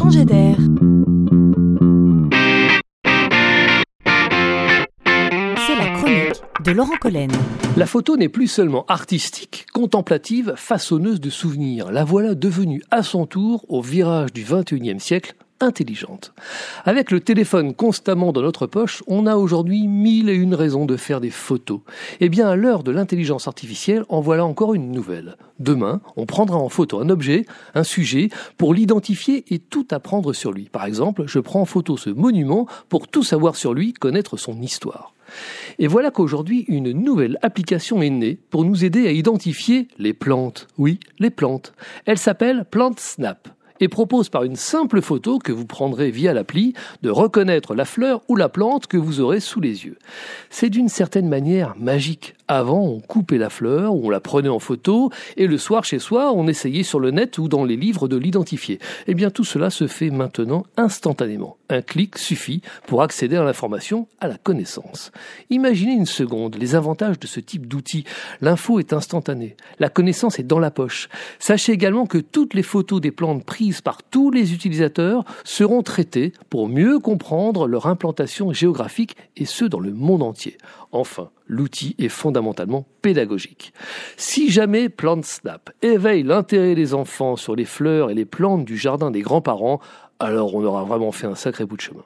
changer d'air. C'est la chronique de Laurent Collen. La photo n'est plus seulement artistique, contemplative, façonneuse de souvenirs. La voilà devenue à son tour, au virage du XXIe siècle, intelligente. Avec le téléphone constamment dans notre poche, on a aujourd'hui mille et une raisons de faire des photos. Eh bien, à l'heure de l'intelligence artificielle, en voilà encore une nouvelle. Demain, on prendra en photo un objet, un sujet, pour l'identifier et tout apprendre sur lui. Par exemple, je prends en photo ce monument pour tout savoir sur lui, connaître son histoire. Et voilà qu'aujourd'hui, une nouvelle application est née pour nous aider à identifier les plantes. Oui, les plantes. Elle s'appelle PlantSnap et propose par une simple photo que vous prendrez via l'appli de reconnaître la fleur ou la plante que vous aurez sous les yeux. C'est d'une certaine manière magique. Avant, on coupait la fleur, on la prenait en photo, et le soir chez soi, on essayait sur le net ou dans les livres de l'identifier. Eh bien, tout cela se fait maintenant instantanément. Un clic suffit pour accéder à l'information, à la connaissance. Imaginez une seconde les avantages de ce type d'outil. L'info est instantanée, la connaissance est dans la poche. Sachez également que toutes les photos des plantes prises par tous les utilisateurs seront traitées pour mieux comprendre leur implantation géographique et ce dans le monde entier. Enfin, l'outil est fondamentalement pédagogique. Si jamais PlantSnap éveille l'intérêt des enfants sur les fleurs et les plantes du jardin des grands-parents, alors on aura vraiment fait un sacré bout de chemin.